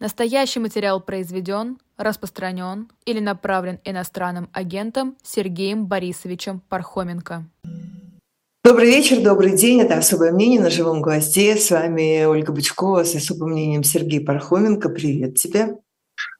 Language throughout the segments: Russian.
Настоящий материал произведен, распространен или направлен иностранным агентом Сергеем Борисовичем Пархоменко. Добрый вечер, добрый день. Это «Особое мнение» на живом гвозде. С вами Ольга Бычкова с особым мнением Сергей Пархоменко. Привет тебе.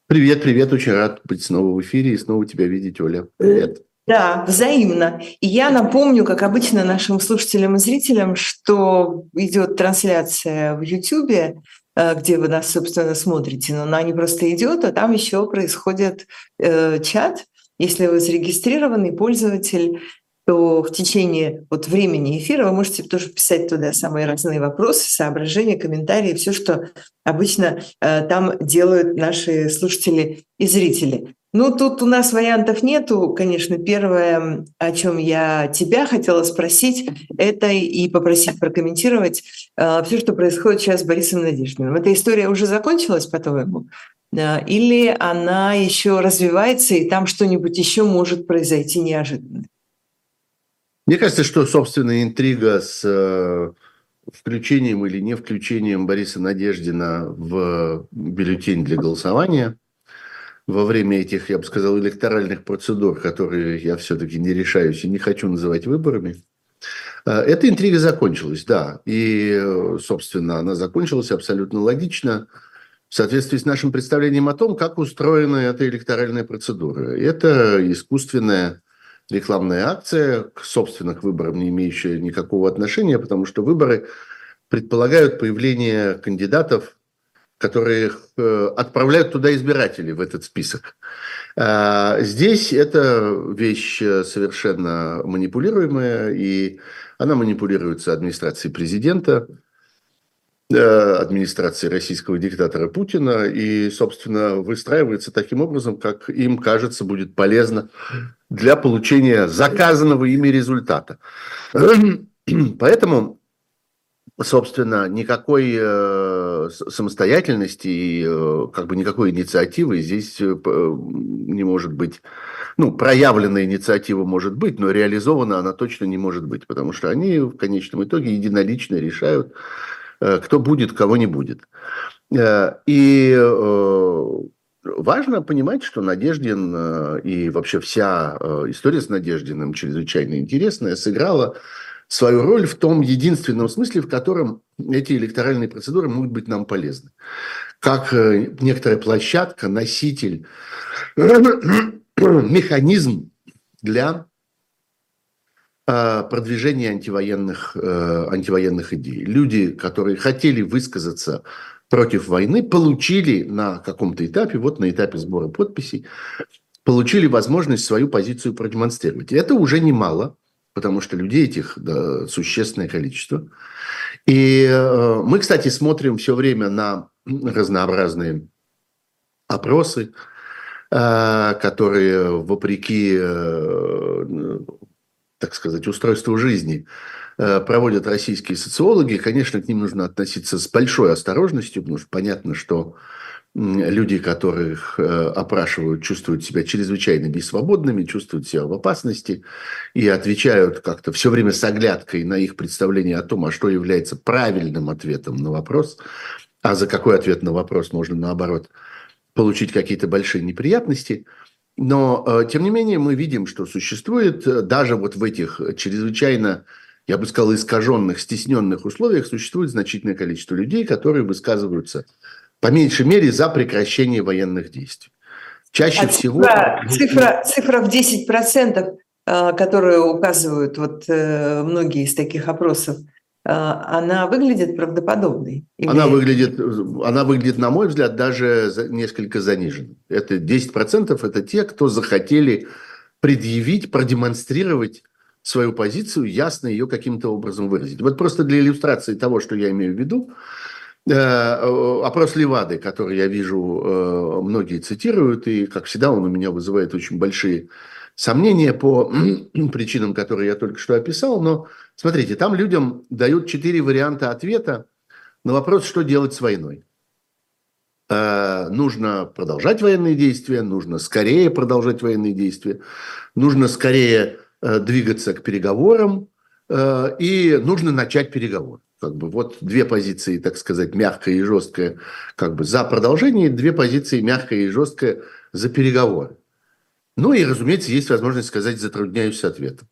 Привет, привет. Очень рад быть снова в эфире и снова тебя видеть, Оля. Привет. Да, взаимно. И я напомню, как обычно, нашим слушателям и зрителям, что идет трансляция в YouTube где вы нас, собственно, смотрите, но она не просто идет, а там еще происходит э, чат. Если вы зарегистрированный пользователь, то в течение вот времени эфира вы можете тоже писать туда самые разные вопросы, соображения, комментарии, все, что обычно э, там делают наши слушатели и зрители. Ну, тут у нас вариантов нету. Конечно, первое, о чем я тебя хотела спросить, это и попросить прокомментировать э, все, что происходит сейчас с Борисом Надеждиным. Эта история уже закончилась, по-твоему? Э, или она еще развивается, и там что-нибудь еще может произойти неожиданно? Мне кажется, что, собственно, интрига с э, включением или не включением Бориса Надеждина в бюллетень для голосования – во время этих, я бы сказал, электоральных процедур, которые я все-таки не решаюсь и не хочу называть выборами, э, эта интрига закончилась, да. И, собственно, она закончилась абсолютно логично в соответствии с нашим представлением о том, как устроена эта электоральная процедура. Это искусственная рекламная акция к собственных выборам, не имеющая никакого отношения, потому что выборы предполагают появление кандидатов которые э, отправляют туда избирателей в этот список. А, здесь это вещь э, совершенно манипулируемая, и она манипулируется администрацией президента, э, администрацией российского диктатора Путина, и, собственно, выстраивается таким образом, как им кажется будет полезно для получения заказанного ими результата. Поэтому собственно, никакой э, самостоятельности и э, как бы никакой инициативы здесь э, не может быть. Ну, проявленная инициатива может быть, но реализована она точно не может быть, потому что они в конечном итоге единолично решают, кто будет, кого не будет. И важно понимать, что Надеждин и вообще вся история с Надеждиным чрезвычайно интересная, сыграла свою роль в том единственном смысле, в котором эти электоральные процедуры могут быть нам полезны. Как э, некоторая площадка, носитель, механизм для э, продвижения антивоенных, э, антивоенных идей. Люди, которые хотели высказаться против войны, получили на каком-то этапе, вот на этапе сбора подписей, получили возможность свою позицию продемонстрировать. Это уже немало – потому что людей этих да, существенное количество. И э, мы, кстати, смотрим все время на разнообразные опросы, э, которые, вопреки, э, так сказать, устройству жизни, проводят российские социологи. Конечно, к ним нужно относиться с большой осторожностью, потому что понятно, что люди, которых э, опрашивают, чувствуют себя чрезвычайно бессвободными, чувствуют себя в опасности и отвечают как-то все время с оглядкой на их представление о том, а что является правильным ответом на вопрос, а за какой ответ на вопрос можно, наоборот, получить какие-то большие неприятности. Но, э, тем не менее, мы видим, что существует э, даже вот в этих чрезвычайно я бы сказал, искаженных, стесненных условиях существует значительное количество людей, которые высказываются по меньшей мере, за прекращение военных действий. Чаще а всего... Цифра, цифра, в 10%, э, которую указывают вот э, многие из таких опросов, э, она выглядит правдоподобной? Или... Она, выглядит, она выглядит, на мой взгляд, даже несколько заниженной. Это 10% это те, кто захотели предъявить, продемонстрировать свою позицию, ясно ее каким-то образом выразить. Вот просто для иллюстрации того, что я имею в виду, опрос Левады, который я вижу, э, многие цитируют, и, как всегда, он у меня вызывает очень большие сомнения по причинам, которые я только что описал. Но смотрите, там людям дают четыре варианта ответа на вопрос, что делать с войной. Э, нужно продолжать военные действия, нужно скорее продолжать военные действия, нужно скорее двигаться к переговорам, э, и нужно начать переговоры. Как бы вот две позиции, так сказать, мягкая и жесткая, как бы за продолжение, две позиции мягкая и жесткая за переговоры. Ну и, разумеется, есть возможность сказать «затрудняюсь с ответом».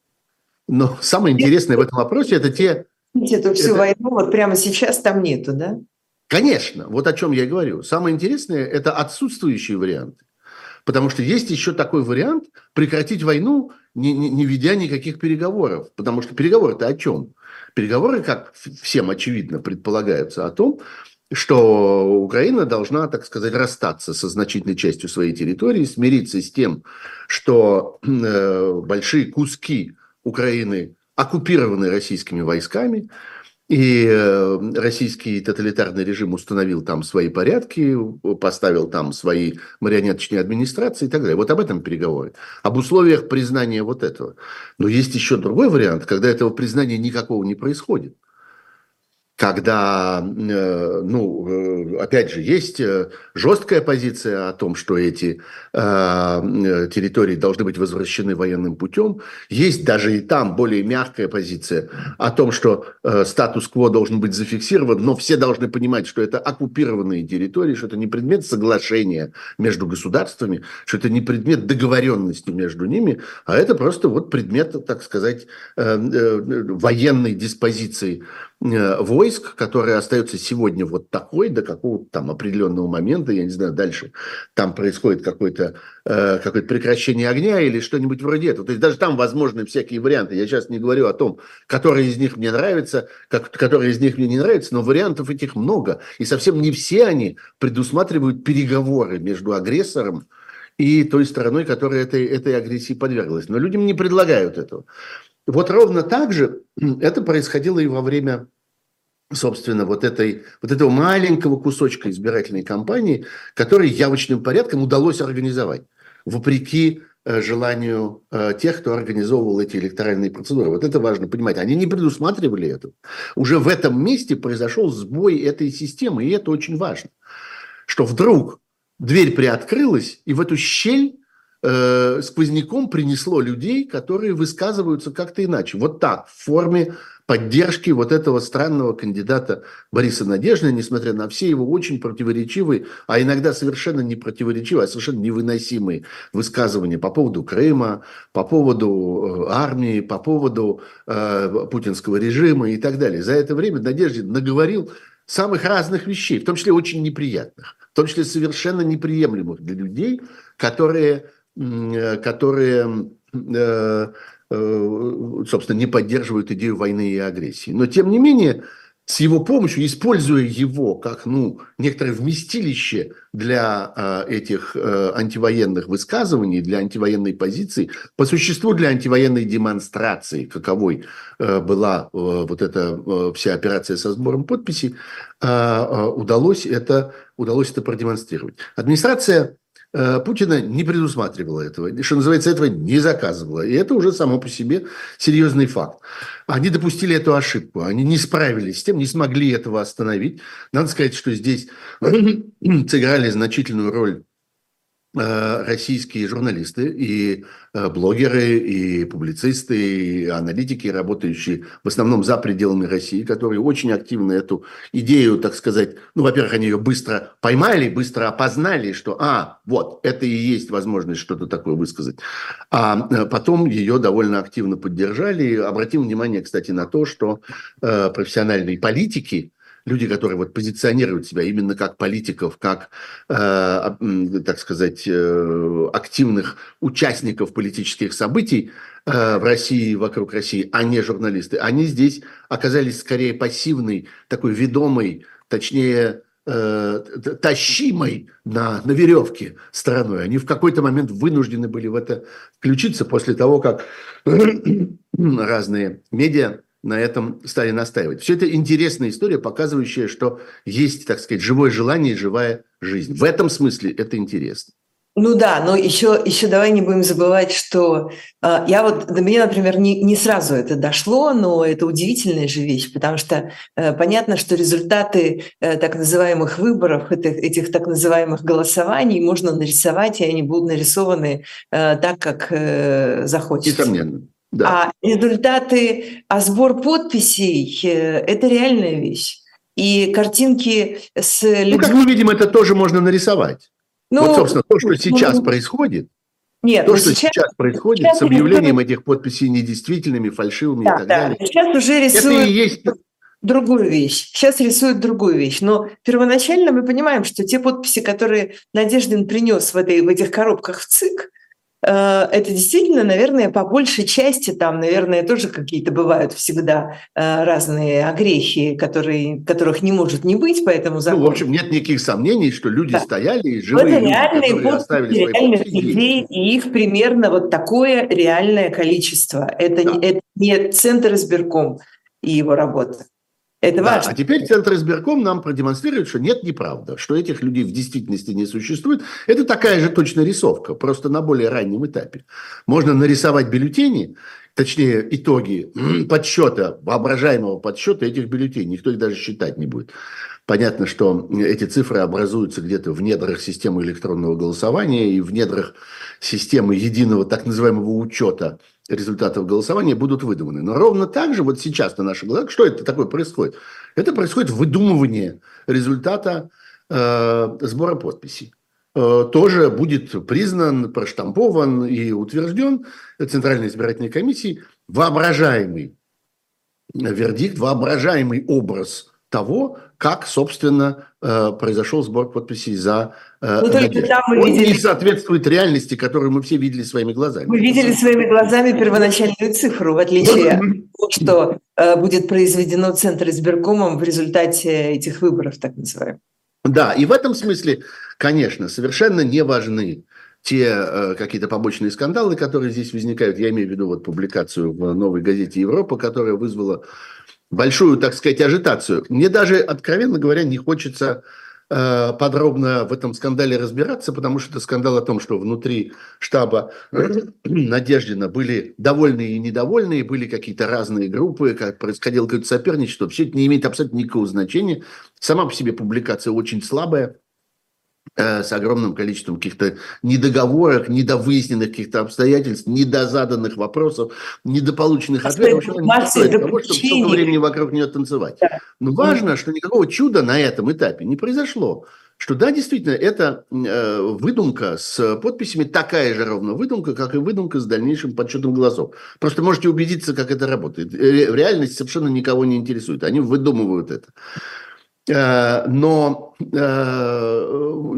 Но самое интересное в этом вопросе – это те… Эту всю это... войну вот прямо сейчас там нету, да? Конечно, вот о чем я говорю. Самое интересное – это отсутствующие варианты. Потому что есть еще такой вариант прекратить войну, не, не, не ведя никаких переговоров. Потому что переговоры-то о чем? Переговоры, как всем очевидно, предполагаются о том, что Украина должна, так сказать, расстаться со значительной частью своей территории, смириться с тем, что э, большие куски Украины оккупированы российскими войсками, и э, российский тоталитарный режим установил там свои порядки, поставил там свои марионеточные администрации и так далее. Вот об этом переговоры. Об условиях признания вот этого. Но есть еще другой вариант, когда этого признания никакого не происходит – когда, э, ну, э, опять же, есть э, жесткая позиция о том, что эти территории должны быть возвращены военным путем. Есть даже и там более мягкая позиция о том, что статус-кво должен быть зафиксирован, но все должны понимать, что это оккупированные территории, что это не предмет соглашения между государствами, что это не предмет договоренности между ними, а это просто вот предмет, так сказать, военной диспозиции войск, которая остается сегодня вот такой до какого-то там определенного момента, я не знаю, дальше там происходит какое-то э, какое прекращение огня или что-нибудь вроде этого. То есть даже там возможны всякие варианты. Я сейчас не говорю о том, которые из них мне нравятся, как, которые из них мне не нравятся, но вариантов этих много. И совсем не все они предусматривают переговоры между агрессором и той стороной, которая этой, этой агрессии подверглась. Но людям не предлагают этого. Вот ровно так же это происходило и во время собственно, вот, этой, вот этого маленького кусочка избирательной кампании, который явочным порядком удалось организовать, вопреки э, желанию э, тех, кто организовывал эти электоральные процедуры. Вот это важно понимать. Они не предусматривали это. Уже в этом месте произошел сбой этой системы, и это очень важно. Что вдруг дверь приоткрылась, и в эту щель э, сквозняком принесло людей, которые высказываются как-то иначе. Вот так, в форме поддержки вот этого странного кандидата Бориса Надежды, несмотря на все его очень противоречивые, а иногда совершенно не противоречивые, а совершенно невыносимые высказывания по поводу Крыма, по поводу э, армии, по поводу э, путинского режима и так далее. За это время Надеждин наговорил самых разных вещей, в том числе очень неприятных, в том числе совершенно неприемлемых для людей, которые которые, э, э, собственно, не поддерживают идею войны и агрессии. Но, тем не менее, с его помощью, используя его как ну, некоторое вместилище для этих антивоенных высказываний, для антивоенной позиции, по существу для антивоенной демонстрации, каковой была вот эта вся операция со сбором подписей, удалось это, удалось это продемонстрировать. Администрация Э, Путина не предусматривала этого, что называется, этого не заказывала. И это уже само по себе серьезный факт. Они допустили эту ошибку, они не справились с тем, не смогли этого остановить. Надо сказать, что здесь сыграли значительную роль Э, российские журналисты и э, блогеры, и публицисты, и аналитики, работающие в основном за пределами России, которые очень активно эту идею, так сказать, ну, во-первых, они ее быстро поймали, быстро опознали, что, а, вот, это и есть возможность что-то такое высказать. А э, потом ее довольно активно поддержали. Обратим внимание, кстати, на то, что э, профессиональные политики, люди, которые вот позиционируют себя именно как политиков, как, э, так сказать, э, активных участников политических событий э, в России, вокруг России, а не журналисты, они здесь оказались скорее пассивной, такой ведомой, точнее, э, тащимой на, на веревке стороной. Они в какой-то момент вынуждены были в это включиться после того, как разные медиа на этом стали настаивать. Все это интересная история, показывающая, что есть, так сказать, живое желание и живая жизнь. В этом смысле это интересно. Ну да, но еще, еще давай не будем забывать, что э, я вот, до меня, например, не, не сразу это дошло, но это удивительная же вещь, потому что э, понятно, что результаты э, так называемых выборов, это, этих так называемых голосований можно нарисовать, и они будут нарисованы э, так, как э, захочется. Несомненно. Да. А результаты, а сбор подписей э, – это реальная вещь. И картинки с людьми… Ну, как мы видим, это тоже можно нарисовать. Ну, вот, собственно, то, что сейчас ну, происходит, нет, то, что сейчас, сейчас происходит сейчас с объявлением этих подписей недействительными, фальшивыми да, и так да. далее. Сейчас уже рисуют это и есть... другую вещь. Сейчас рисуют другую вещь. Но первоначально мы понимаем, что те подписи, которые Надеждин принес в, этой, в этих коробках в ЦИК, это действительно, наверное, по большей части там, наверное, тоже какие-то бывают всегда э, разные огрехи, которые, которых не может не быть, поэтому закон... Ну, в общем, нет никаких сомнений, что люди да. стояли и живые это реальные люди, оставили реальных людей, и их примерно вот такое реальное количество. Это, да. не, это не Центр избирком и его работа. Это да, важно. А теперь Центр избирком нам продемонстрирует, что нет, неправда, что этих людей в действительности не существует. Это такая же точная рисовка, просто на более раннем этапе. Можно нарисовать бюллетени, точнее итоги подсчета, воображаемого подсчета этих бюллетеней. Никто их даже считать не будет. Понятно, что эти цифры образуются где-то в недрах системы электронного голосования и в недрах системы единого так называемого учета результатов голосования будут выдуманы. Но ровно так же вот сейчас на наших глазах, что это такое происходит? Это происходит выдумывание результата э, сбора подписей. Э, тоже будет признан, проштампован и утвержден Центральной избирательной комиссией воображаемый вердикт, воображаемый образ того, как, собственно, э, произошел сбор подписей за ну, Надежду. Там мы Он видели... не соответствует реальности, которую мы все видели своими глазами. Мы видели своими глазами первоначальную цифру, в отличие от того, что э, будет произведено Центр избиркомом в результате этих выборов, так называемых. Да, и в этом смысле, конечно, совершенно не важны те э, какие-то побочные скандалы, которые здесь возникают. Я имею в виду вот публикацию в новой газете «Европа», которая вызвала большую, так сказать, ажитацию. Мне даже, откровенно говоря, не хочется подробно в этом скандале разбираться, потому что это скандал о том, что внутри штаба Надеждина были довольные и недовольные, были какие-то разные группы, как происходило какое-то соперничество. Все это не имеет абсолютно никакого значения. Сама по себе публикация очень слабая. Э, с огромным количеством каких-то недоговорок, недовыясненных каких-то обстоятельств, недозаданных вопросов, недополученных а ответов. В общем, не стоит того, чтобы столько времени вокруг нее танцевать. Да. Но важно, что никакого чуда на этом этапе не произошло. Что да, действительно, это э, выдумка с подписями такая же ровно выдумка, как и выдумка с дальнейшим подсчетом голосов. Просто можете убедиться, как это работает. В реальности совершенно никого не интересует. Они выдумывают это. Э, но э,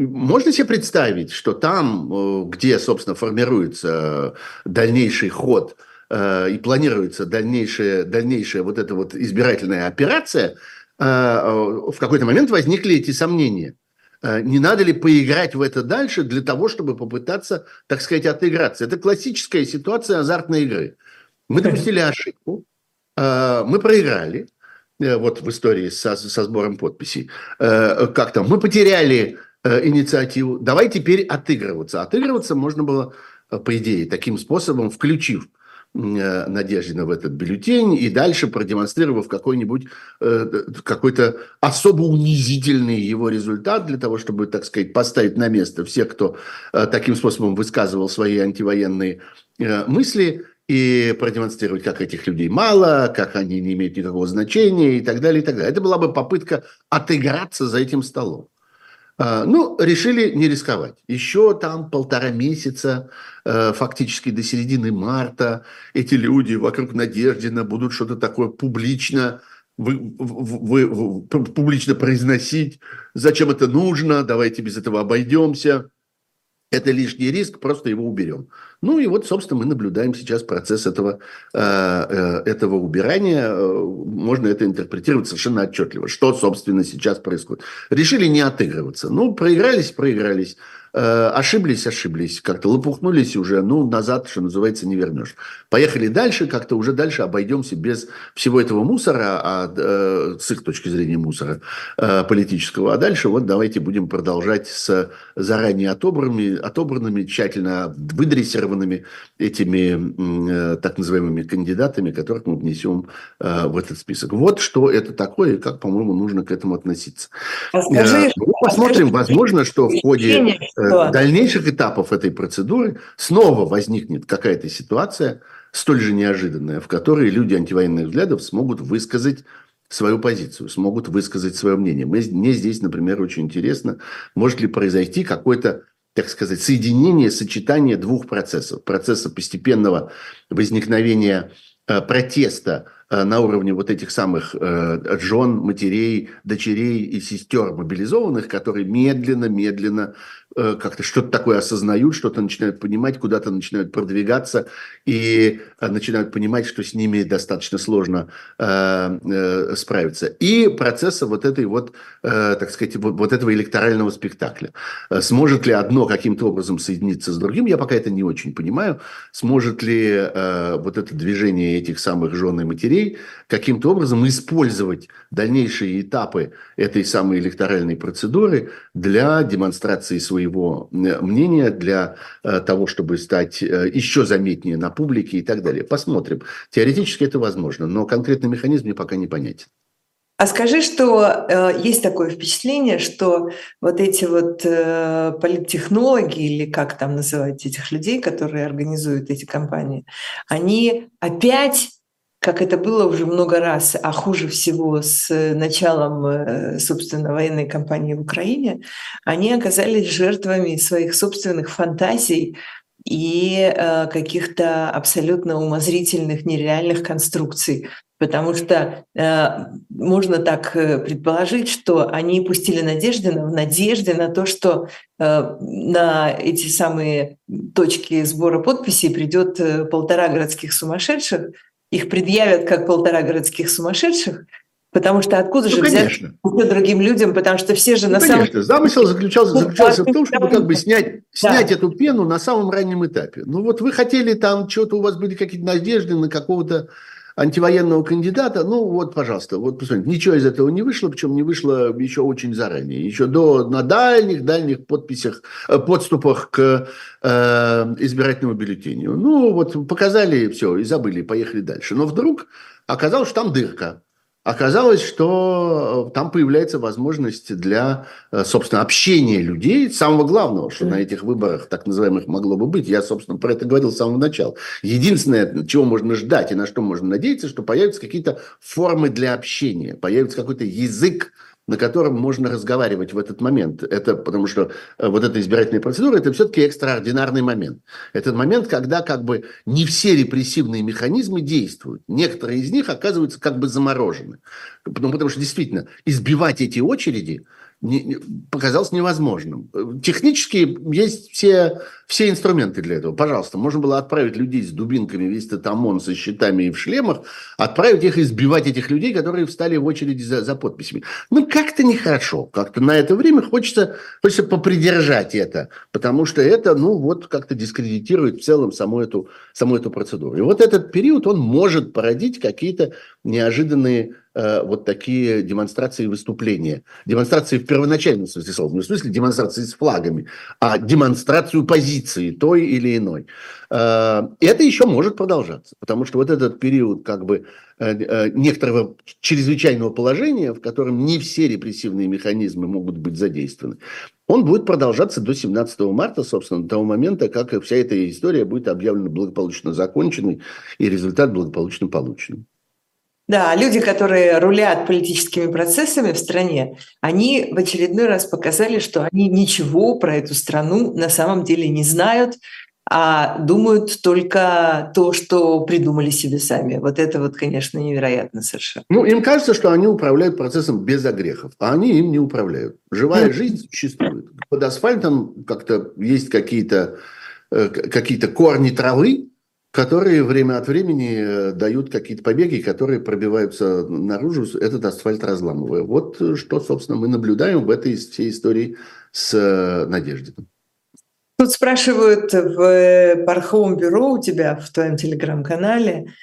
можно себе представить, что там, э, где, собственно, формируется дальнейший ход и планируется дальнейшая, дальнейшая вот эта вот избирательная операция, в какой-то момент возникли эти сомнения. Не надо ли поиграть в это дальше для того, чтобы попытаться, так сказать, отыграться? Это классическая ситуация азартной игры. Мы допустили ошибку, мы проиграли, вот в истории со, со сбором подписей, э, как там, мы потеряли э, инициативу, давай теперь отыгрываться. Отыгрываться можно было, по идее, таким способом, включив Надеждина в этот бюллетень и дальше продемонстрировав какой-нибудь какой-то особо унизительный его результат для того, чтобы, так сказать, поставить на место всех, кто таким способом высказывал свои антивоенные мысли, и продемонстрировать, как этих людей мало, как они не имеют никакого значения и так далее, и так далее. Это была бы попытка отыграться за этим столом. А, ну, решили не рисковать. Еще там полтора месяца, э, фактически до середины марта, эти люди вокруг Надеждина будут что-то такое публично вы, вы, вы, публично произносить, зачем это нужно, давайте без этого обойдемся. Это лишний риск, просто его уберем. Ну и вот, собственно, мы наблюдаем сейчас процесс этого, э, э, этого убирания. Э, можно это интерпретировать совершенно отчетливо. Что, собственно, сейчас происходит. Решили не отыгрываться. Ну, проигрались, проигрались. Э, ошиблись, ошиблись, как-то лопухнулись уже, ну, назад, что называется, не вернешь. Поехали дальше, как-то уже дальше обойдемся без всего этого мусора, а, э, с их точки зрения мусора э, политического. А дальше вот давайте будем продолжать с заранее отобранными, отобранными тщательно выдрессированными этими э, так называемыми кандидатами, которых мы внесем э, в этот список. Вот что это такое и как, по-моему, нужно к этому относиться. А скажи, э, ну, посмотрим, возможно, что в ходе Э, дальнейших этапов этой процедуры снова возникнет какая-то ситуация, столь же неожиданная, в которой люди антивоенных взглядов смогут высказать свою позицию, смогут высказать свое мнение. Мне здесь, например, очень интересно, может ли произойти какой-то так сказать, соединение, сочетание двух процессов. Процесса постепенного возникновения э, протеста на уровне вот этих самых э, жен, матерей, дочерей и сестер мобилизованных, которые медленно-медленно э, как-то что-то такое осознают, что-то начинают понимать, куда-то начинают продвигаться и начинают понимать, что с ними достаточно сложно справиться. И процесса вот этой вот, так сказать, вот этого электорального спектакля. Сможет ли одно каким-то образом соединиться с другим, я пока это не очень понимаю. Сможет ли вот это движение этих самых жен и матерей людей каким-то образом использовать дальнейшие этапы этой самой электоральной процедуры для демонстрации своего мнения, для э, того, чтобы стать э, еще заметнее на публике и так далее. Посмотрим. Теоретически это возможно, но конкретный механизм мне пока не понятен. А скажи, что э, есть такое впечатление, что вот эти вот э, политтехнологи или как там называть этих людей, которые организуют эти кампании, они опять как это было уже много раз, а хуже всего с началом, э, собственно, военной кампании в Украине, они оказались жертвами своих собственных фантазий и э, каких-то абсолютно умозрительных, нереальных конструкций. Потому что э, можно так предположить, что они пустили надежды в надежде на то, что на эти самые точки сбора подписей придет полтора городских сумасшедших, их предъявят как полтора городских сумасшедших, Потому что откуда ну, же конечно. взять другим людям, потому что все же ну, на конечно. самом Замысел заключался, заключался в том, чтобы как бы снять, снять да. эту пену на самом раннем этапе. Ну вот вы хотели там, что-то у вас были какие-то надежды на какого-то антивоенного кандидата, ну вот, пожалуйста, вот посмотрите, ничего из этого не вышло, причем не вышло еще очень заранее, еще до, на дальних-дальних подписях, э, подступах к э, избирательному бюллетеню. Ну вот показали все и забыли, поехали дальше. Но вдруг оказалось, что там дырка. Оказалось, что э, там появляется возможность для, э, собственно, общения людей, самого главного, что на этих выборах так называемых могло бы быть. Я, собственно, про это говорил с самого начала. Единственное, чего можно ждать и на что можно надеяться, что появятся какие-то формы для общения, появится какой-то язык, на котором можно разговаривать в этот момент. Это потому что э, вот эта избирательная процедура – это все-таки экстраординарный момент. Это момент, когда как бы не все репрессивные механизмы действуют. Некоторые из них оказываются как бы заморожены. Ну, потому что действительно избивать эти очереди – не, показалось невозможным. Технически есть все, все инструменты для этого. Пожалуйста, можно было отправить людей с дубинками, весь этот ОМОН со щитами и в шлемах, отправить их избивать этих людей, которые встали в очереди за, за подписями. Ну, как-то нехорошо. Как-то на это время хочется, хочется попридержать это, потому что это, ну, вот как-то дискредитирует в целом саму эту, саму эту процедуру. И вот этот период, он может породить какие-то неожиданные Э, вот такие демонстрации и выступления. Демонстрации в первоначальном смысле слова, не в смысле демонстрации с флагами, а демонстрацию позиции той или иной. Э, это еще может продолжаться, потому что вот этот период как бы э, некоторого чрезвычайного положения, в котором не все репрессивные механизмы могут быть задействованы, он будет продолжаться до 17 марта, собственно, до того момента, как вся эта история будет объявлена благополучно законченной и результат благополучно полученным. Да, люди, которые рулят политическими процессами в стране, они в очередной раз показали, что они ничего про эту страну на самом деле не знают, а думают только то, что придумали себе сами. Вот это вот, конечно, невероятно совершенно. Ну, им кажется, что они управляют процессом без огрехов, а они им не управляют. Живая жизнь существует. Под асфальтом как-то есть какие-то э, какие-то корни травы, которые время от времени э, дают какие-то побеги, которые пробиваются наружу, этот асфальт разламывая. Вот э, что, собственно, мы наблюдаем в этой всей истории с э, Надеждиным. Тут спрашивают в Пархоум бюро у тебя в твоем телеграм-канале,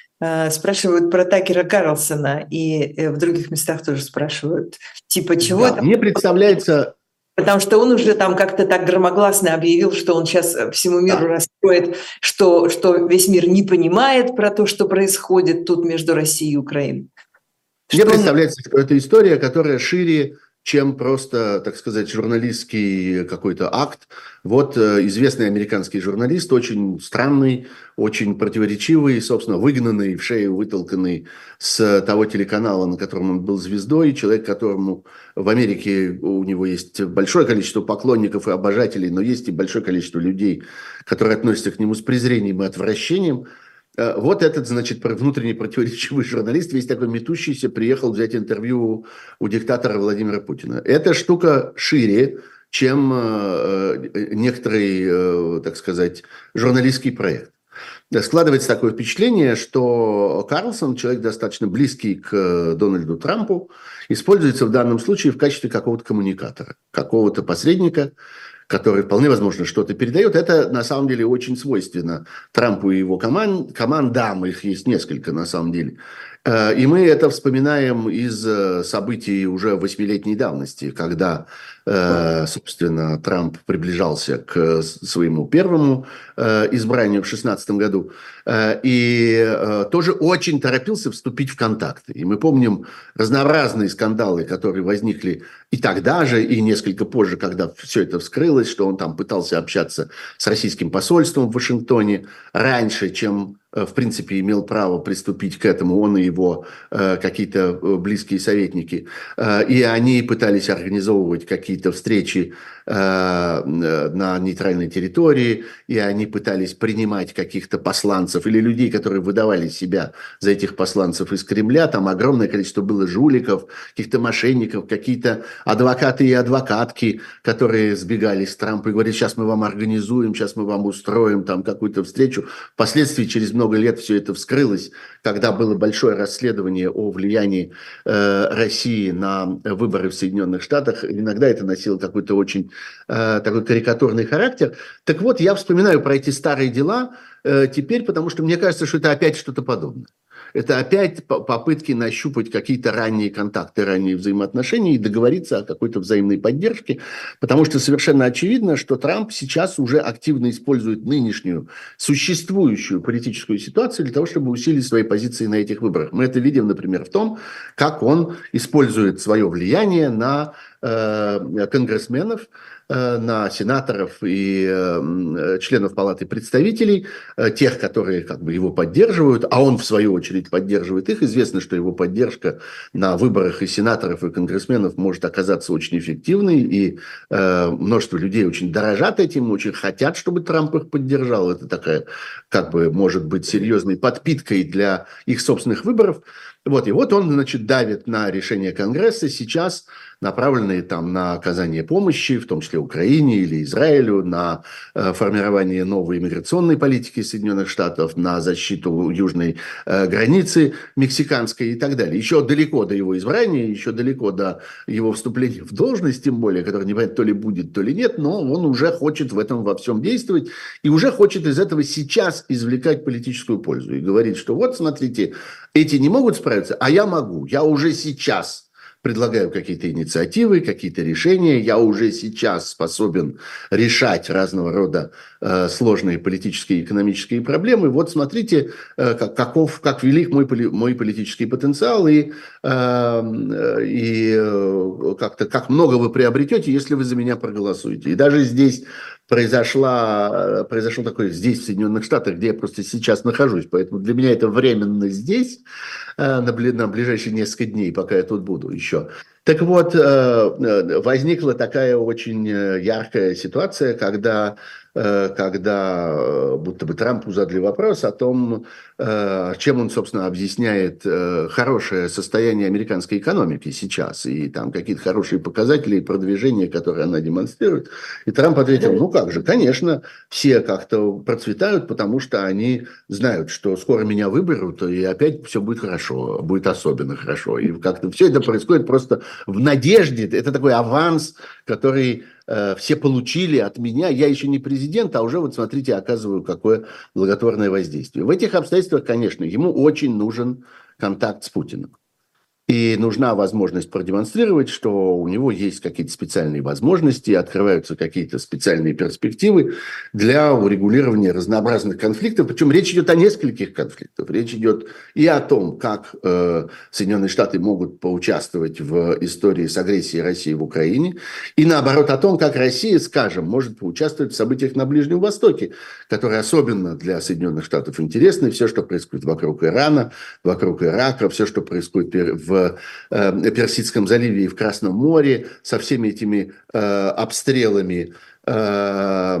спрашивают про Такера Карлсона, и в других местах тоже спрашивают, типа чего да, там... Мне представляется Потому что он уже там как-то так громогласно объявил, что он сейчас э, всему миру да. раскроет, что, что весь мир не понимает про то, что происходит тут между Россией и Украиной. Мне что представляется, он... это история, которая шире чем просто, так сказать, журналистский какой-то акт. Вот э, известный американский журналист, очень странный, очень противоречивый, собственно, выгнанный, в шею вытолканный с того телеканала, на котором он был звездой, человек, которому в Америке у него есть большое количество поклонников и обожателей, но есть и большое количество людей, которые относятся к нему с презрением и отвращением – вот этот, значит, внутренний противоречивый журналист, весь такой метущийся, приехал взять интервью у диктатора Владимира Путина. Эта штука шире, чем э, э, некоторый, так сказать, журналистский проект. Складывается такое впечатление, что Карлсон, человек достаточно близкий к Дональду Трампу, используется в данном случае в качестве какого-то коммуникатора, какого-то посредника, который вполне возможно что-то передает, это на самом деле очень свойственно Трампу и его команд, командам, их есть несколько на самом деле. Э, и мы это вспоминаем из э, событий уже восьмилетней давности, когда Э, собственно, Трамп приближался к своему первому избранию в 2016 году, и тоже очень торопился вступить в контакты. И мы помним разнообразные скандалы, которые возникли и тогда же, и несколько позже, когда все это вскрылось, что он там пытался общаться с российским посольством в Вашингтоне раньше, чем в принципе, имел право приступить к этому, он и его э, какие-то близкие советники. Э, и они пытались организовывать какие-то встречи э, на нейтральной территории, и они пытались принимать каких-то посланцев или людей, которые выдавали себя за этих посланцев из Кремля. Там огромное количество было жуликов, каких-то мошенников, какие-то адвокаты и адвокатки, которые сбегали с Трампа и говорили, сейчас мы вам организуем, сейчас мы вам устроим там какую-то встречу. Впоследствии, через много лет все это вскрылось, когда было большое расследование о влиянии э, России на выборы в Соединенных Штатах. Иногда это носил какой-то очень э, такой карикатурный характер. Так вот, я вспоминаю про эти старые дела э, теперь, потому что мне кажется, что это опять что-то подобное. Это опять попытки нащупать какие-то ранние контакты, ранние взаимоотношения и договориться о какой-то взаимной поддержке, потому что совершенно очевидно, что Трамп сейчас уже активно использует нынешнюю существующую политическую ситуацию для того, чтобы усилить свои позиции на этих выборах. Мы это видим, например, в том, как он использует свое влияние на конгрессменов, Э, на сенаторов и э, членов Палаты представителей, э, тех, которые как бы его поддерживают, а он в свою очередь поддерживает их. Известно, что его поддержка на выборах и сенаторов, и конгрессменов может оказаться очень эффективной, и множество людей очень дорожат этим, очень хотят, чтобы Трамп их поддержал. Это такая, как бы, может быть, серьезной подпиткой для их собственных выборов. Вот, и вот он, значит, давит на решение Конгресса сейчас, направленные там на оказание помощи, в том числе Украине или Израилю, на э, формирование новой иммиграционной политики Соединенных Штатов, на защиту южной э, границы мексиканской и так далее. Еще далеко до его избрания, еще далеко до его вступления в должность, тем более, который не понятно, то ли будет, то ли нет, но он уже хочет в этом во всем действовать и уже хочет из этого сейчас извлекать политическую пользу и говорит, что вот, смотрите, эти не могут справиться, а я могу, я уже сейчас предлагаю какие-то инициативы, какие-то решения. Я уже сейчас способен решать разного рода э, сложные политические и экономические проблемы. Вот смотрите, э, как, каков, как велик мой, мой политический потенциал и, э, и э, как-то как много вы приобретете, если вы за меня проголосуете. И даже здесь произошла, произошел такой здесь, в Соединенных Штатах, где я просто сейчас нахожусь. Поэтому для меня это временно здесь, э, на, на ближайшие несколько дней, пока я тут буду еще. Так вот, э, э, возникла такая очень яркая ситуация, когда Э, когда э, будто бы Трампу задали вопрос о том, э, чем он, собственно, объясняет хорошее состояние американской экономики сейчас, и там какие-то хорошие показатели и продвижения, которые она демонстрирует. И Трамп ответил, ну как же, конечно, все как-то процветают, потому что они знают, что скоро меня выберут, и опять все будет хорошо, будет особенно хорошо. И как-то все это происходит просто в надежде, это такой аванс, который Э, все получили от меня, я еще не президент, а уже вот смотрите, оказываю какое благотворное воздействие. В этих обстоятельствах, конечно, ему очень нужен контакт с Путиным. И нужна возможность продемонстрировать, что у него есть какие-то специальные возможности, открываются какие-то специальные перспективы для урегулирования разнообразных конфликтов. Причем речь идет о нескольких конфликтах. Речь идет и о том, как э, Соединенные Штаты могут поучаствовать в истории с агрессией России в Украине, и наоборот о том, как Россия, скажем, может поучаствовать в событиях на Ближнем Востоке, которые особенно для Соединенных Штатов интересны. Все, что происходит вокруг Ирана, вокруг Ирака, все, что происходит в э, Персидском заливе и в Красном море со всеми этими э, обстрелами э,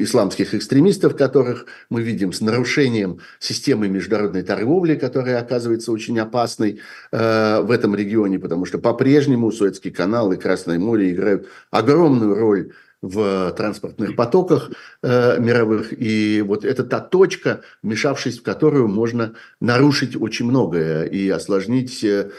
исламских экстремистов, которых мы видим с нарушением системы международной торговли, которая оказывается очень опасной в этом регионе, потому что по-прежнему Суэцкий канал и Красное море играют огромную роль в транспортных потоках э, мировых. И вот это та точка, вмешавшись в которую можно нарушить очень многое и осложнить э,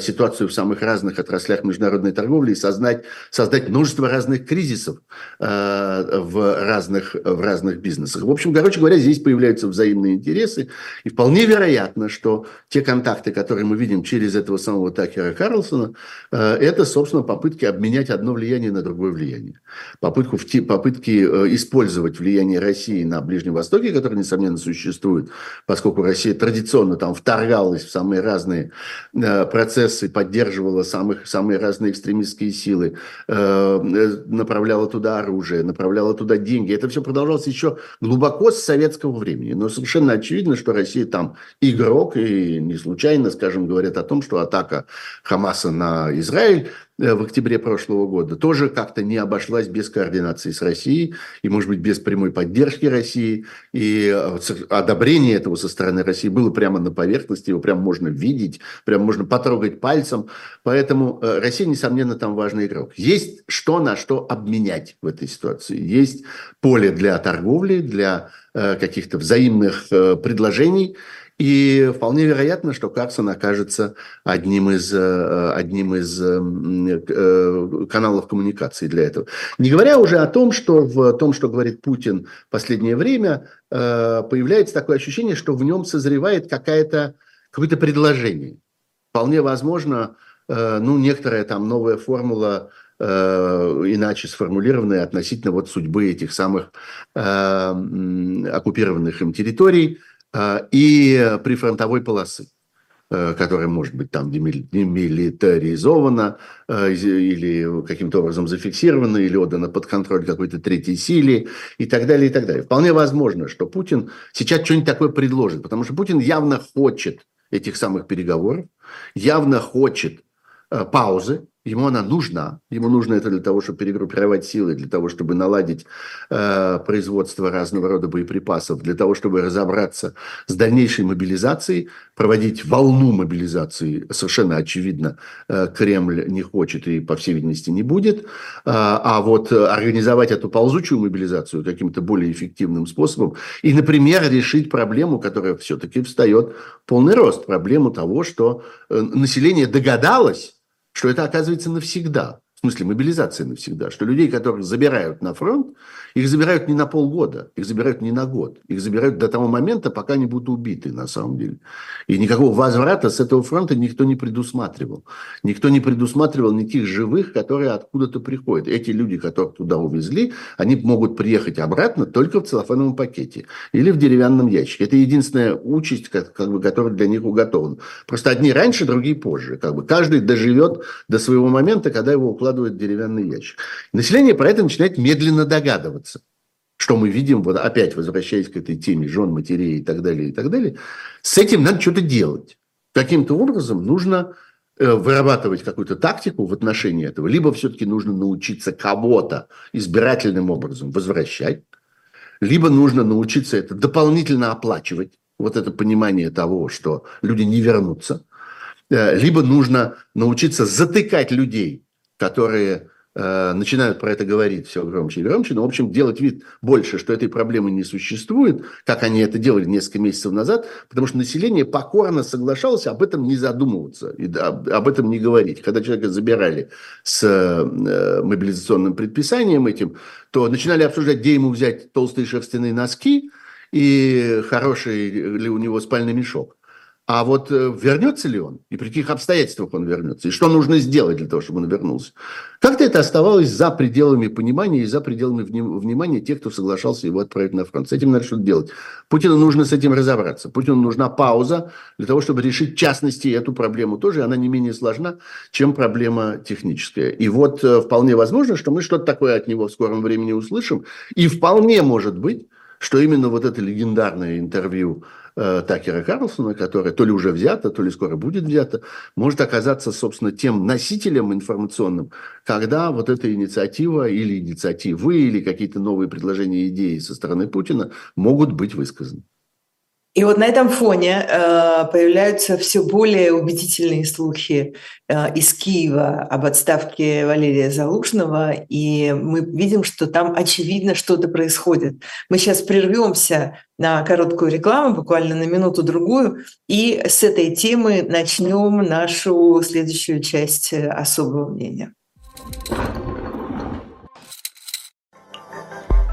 ситуацию в самых разных отраслях международной торговли и создать, создать множество разных кризисов э, в, разных, в разных бизнесах. В общем, короче говоря, здесь появляются взаимные интересы. И вполне вероятно, что те контакты, которые мы видим через этого самого Такера Карлсона, э, это, собственно, попытки обменять одно влияние на другое влияние попытку, попытки э, использовать влияние России на Ближнем Востоке, которое, несомненно, существует, поскольку Россия традиционно там вторгалась в самые разные э, процессы, поддерживала самых, самые разные экстремистские силы, э, направляла туда оружие, направляла туда деньги. Это все продолжалось еще глубоко с советского времени. Но совершенно очевидно, что Россия там игрок, и не случайно, скажем, говорят о том, что атака Хамаса на Израиль в октябре прошлого года тоже как-то не обошлась без координации с Россией и, может быть, без прямой поддержки России. И э, одобрение этого со стороны России было прямо на поверхности, его прямо можно видеть, прямо можно потрогать пальцем. Поэтому э, Россия, несомненно, там важный игрок. Есть что на что обменять в этой ситуации. Есть поле для торговли, для каких-то взаимных предложений. И вполне вероятно, что Карсон окажется одним из, э, одним из э, э, каналов коммуникации для этого. Не говоря уже о том, что в том, что говорит Путин в последнее время, появляется такое ощущение, что в нем созревает какая-то, какое-то предложение. Вполне возможно, ну, некоторая там новая формула иначе сформулированная относительно вот судьбы этих самых оккупированных им территорий, и прифронтовой полосы э, которая может быть там демилитаризована э, или каким-то образом зафиксирована или отдана под контроль какой-то третьей силе и так далее, и так далее. Вполне возможно, что Путин сейчас что-нибудь такое предложит, потому что Путин явно хочет этих самых переговоров, явно хочет э, паузы, Ему она нужна. Ему нужно это для того, чтобы перегруппировать силы, для того, чтобы наладить э, производство разного рода боеприпасов, для того, чтобы разобраться с дальнейшей мобилизацией, проводить волну мобилизации. Совершенно очевидно, э, Кремль не хочет и, по всей видимости, не будет. А, а вот организовать эту ползучую мобилизацию каким-то более эффективным способом и, например, решить проблему, которая все-таки встает полный рост, проблему того, что э, население догадалось, что это оказывается навсегда в смысле мобилизации навсегда, что людей, которых забирают на фронт, их забирают не на полгода, их забирают не на год, их забирают до того момента, пока они будут убиты на самом деле. И никакого возврата с этого фронта никто не предусматривал. Никто не предусматривал никаких живых, которые откуда-то приходят. Эти люди, которых туда увезли, они могут приехать обратно только в целлофановом пакете или в деревянном ящике. Это единственная участь, как, как бы, которая для них уготована. Просто одни раньше, другие позже. Как бы каждый доживет до своего момента, когда его укладывают укладывают в деревянный ящик. Население про это начинает медленно догадываться. Что мы видим, вот опять возвращаясь к этой теме жен, матерей и так далее, и так далее, с этим надо что-то делать. Каким-то образом нужно э, вырабатывать какую-то тактику в отношении этого, либо все-таки нужно научиться кого-то избирательным образом возвращать, либо нужно научиться это дополнительно оплачивать, вот это понимание того, что люди не вернутся, э, либо нужно научиться затыкать людей которые э, начинают про это говорить все громче и громче, но, в общем, делать вид больше, что этой проблемы не существует, как они это делали несколько месяцев назад, потому что население покорно соглашалось об этом не задумываться и об, этом не говорить. Когда человека забирали с э, мобилизационным предписанием этим, то начинали обсуждать, где ему взять толстые шерстяные носки и хороший ли у него спальный мешок. А вот э, вернется ли он? И при каких обстоятельствах он вернется? И что нужно сделать для того, чтобы он вернулся? Как-то это оставалось за пределами понимания и за пределами внимания тех, кто соглашался его отправить на фронт. С этим надо что-то делать. Путину нужно с этим разобраться. Путину нужна пауза для того, чтобы решить, в частности, эту проблему тоже. Она не менее сложна, чем проблема техническая. И вот э, вполне возможно, что мы что-то такое от него в скором времени услышим. И вполне может быть, что именно вот это легендарное интервью э, Такера Карлсона, которое то ли уже взято, то ли скоро будет взято, может оказаться, собственно, тем носителем информационным, когда вот эта инициатива или инициативы, или какие-то новые предложения, идеи со стороны Путина могут быть высказаны. И вот на этом фоне э, появляются все более убедительные слухи э, из Киева об отставке Валерия Залужного, и мы видим, что там очевидно что-то происходит. Мы сейчас прервемся на короткую рекламу, буквально на минуту-другую, и с этой темы начнем нашу следующую часть э, особого мнения.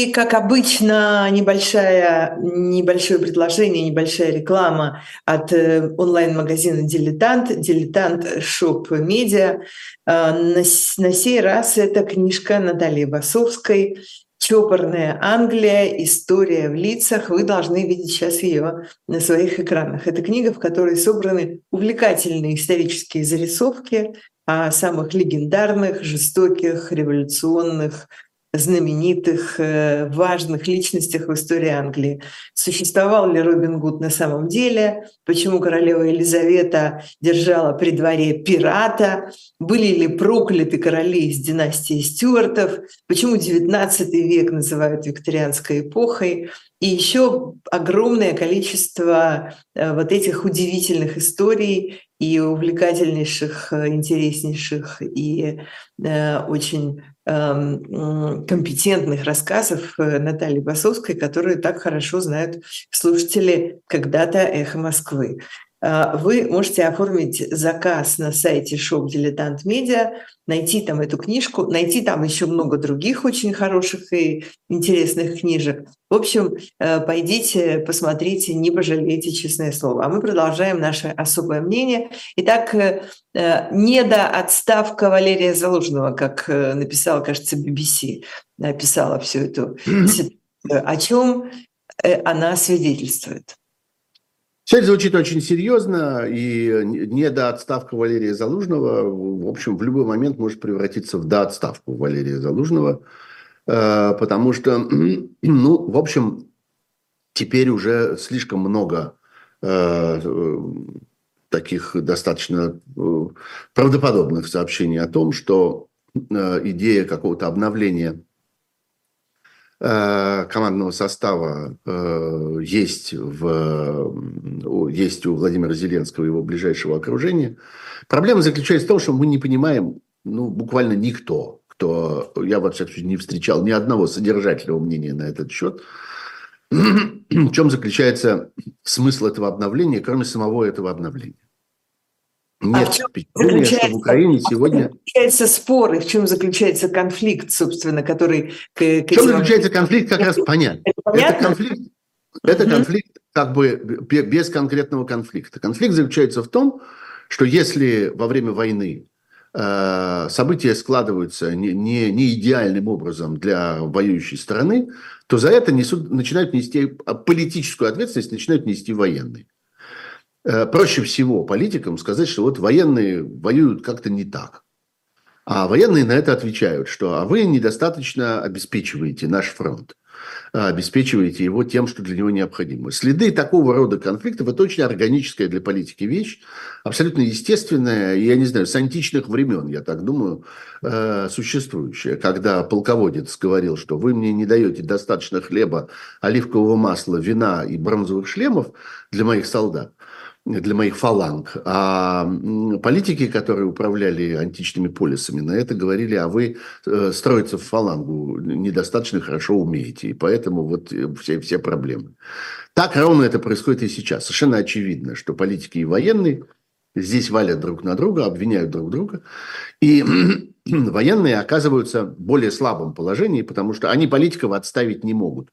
И, как обычно, небольшая, небольшое предложение, небольшая реклама от э, онлайн-магазина «Дилетант», «Дилетант Шоп Медиа». На, на сей раз это книжка Натальи Басовской «Чопорная Англия. История в лицах». Вы должны видеть сейчас ее на своих экранах. Это книга, в которой собраны увлекательные исторические зарисовки о самых легендарных, жестоких, революционных, знаменитых, э, важных личностях в истории Англии. Существовал ли Робин Гуд на самом деле? Почему королева Елизавета держала при дворе пирата? Были ли прокляты короли из династии Стюартов? Почему XIX век называют викторианской эпохой? И еще огромное количество э, вот этих удивительных историй и увлекательнейших, э, интереснейших и очень компетентных рассказов э, Натальи Басовской, которые так хорошо знают слушатели когда-то «Эхо Москвы». А, вы можете оформить заказ на сайте Shop Дилетант Медиа, найти там эту книжку, найти там еще много других очень хороших и интересных книжек. В общем, э, пойдите, посмотрите, не пожалейте, честное слово. А мы продолжаем наше особое мнение. Итак, э, э, не до отставка Валерия Залужного, как написала, кажется, BBC, написала всю эту ситуацию. О чем она свидетельствует? Это звучит очень серьезно, и не до отставка Валерия Залужного, в общем, в любой момент может превратиться в до отставку Валерия Залужного, э, потому что, ну, в общем, теперь уже слишком много э, таких достаточно э, правдоподобных сообщений о том, что идея какого-то обновления командного состава э, есть, в, есть у Владимира Зеленского и его ближайшего окружения. Проблема заключается в том, что мы не понимаем, ну, буквально никто, кто, я, во всяком случае, не встречал ни одного содержательного мнения на этот счет, в чем заключается смысл этого обновления, кроме самого этого обновления. Нет а в чем что в Украине сегодня... заключается спор и в чем заключается конфликт, собственно, который... К, к в чем заключается конфликт, как раз понятно. Это, понятно? это конфликт, это конфликт как бы без конкретного конфликта. Конфликт заключается в том, что если во время войны э, события складываются не, не, не идеальным образом для воюющей стороны, то за это несут, начинают нести политическую ответственность, начинают нести военные. Э, проще всего политикам сказать, что вот военные воюют как-то не так. А военные на это отвечают, что а вы недостаточно обеспечиваете наш фронт. А, обеспечиваете его тем, что для него необходимо. Следы такого рода конфликтов – это очень органическая для политики вещь, абсолютно естественная, я не знаю, с античных времен, я так думаю, э, существующая. Когда полководец говорил, что вы мне не даете достаточно хлеба, оливкового масла, вина и бронзовых шлемов для моих солдат, для моих фаланг. А политики, которые управляли античными полисами, на это говорили, а вы э, строиться в фалангу недостаточно хорошо умеете, и поэтому вот э, все, все проблемы. Так ровно это происходит и сейчас. Совершенно очевидно, что политики и военные здесь валят друг на друга, обвиняют друг друга, и военные оказываются в более слабом положении, потому что они политиков отставить не могут,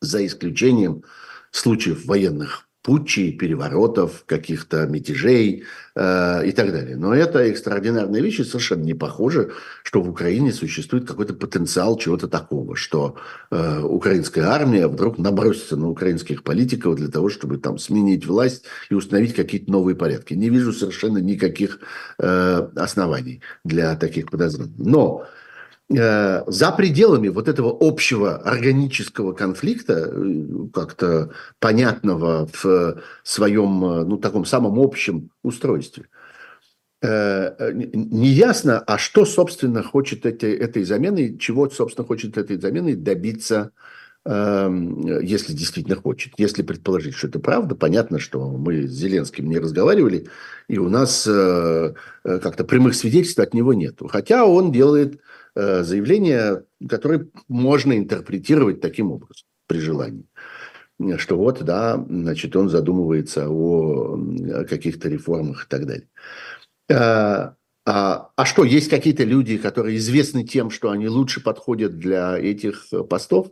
за исключением случаев военных путчей, переворотов, каких-то мятежей э, и так далее. Но это экстраординарная вещь, и совершенно не похоже, что в Украине существует какой-то потенциал чего-то такого, что э, украинская армия вдруг набросится на украинских политиков для того, чтобы там сменить власть и установить какие-то новые порядки. Не вижу совершенно никаких э, оснований для таких подозрений. Но за пределами вот этого общего органического конфликта, э, как-то понятного в своем, э, ну, таком самом общем устройстве, неясно, а что, собственно, хочет этой, этой заменой, чего, собственно, хочет этой заменой добиться эм, если действительно хочет. Если предположить, что это правда, понятно, что мы с Зеленским не разговаривали, и у нас как-то прямых свидетельств от него нет. Хотя он делает Э, заявление, которое можно интерпретировать таким образом при желании. Что вот, да, значит, он задумывается о каких-то реформах и так далее. А, а, а что, есть какие-то люди, которые известны тем, что они лучше подходят для этих постов?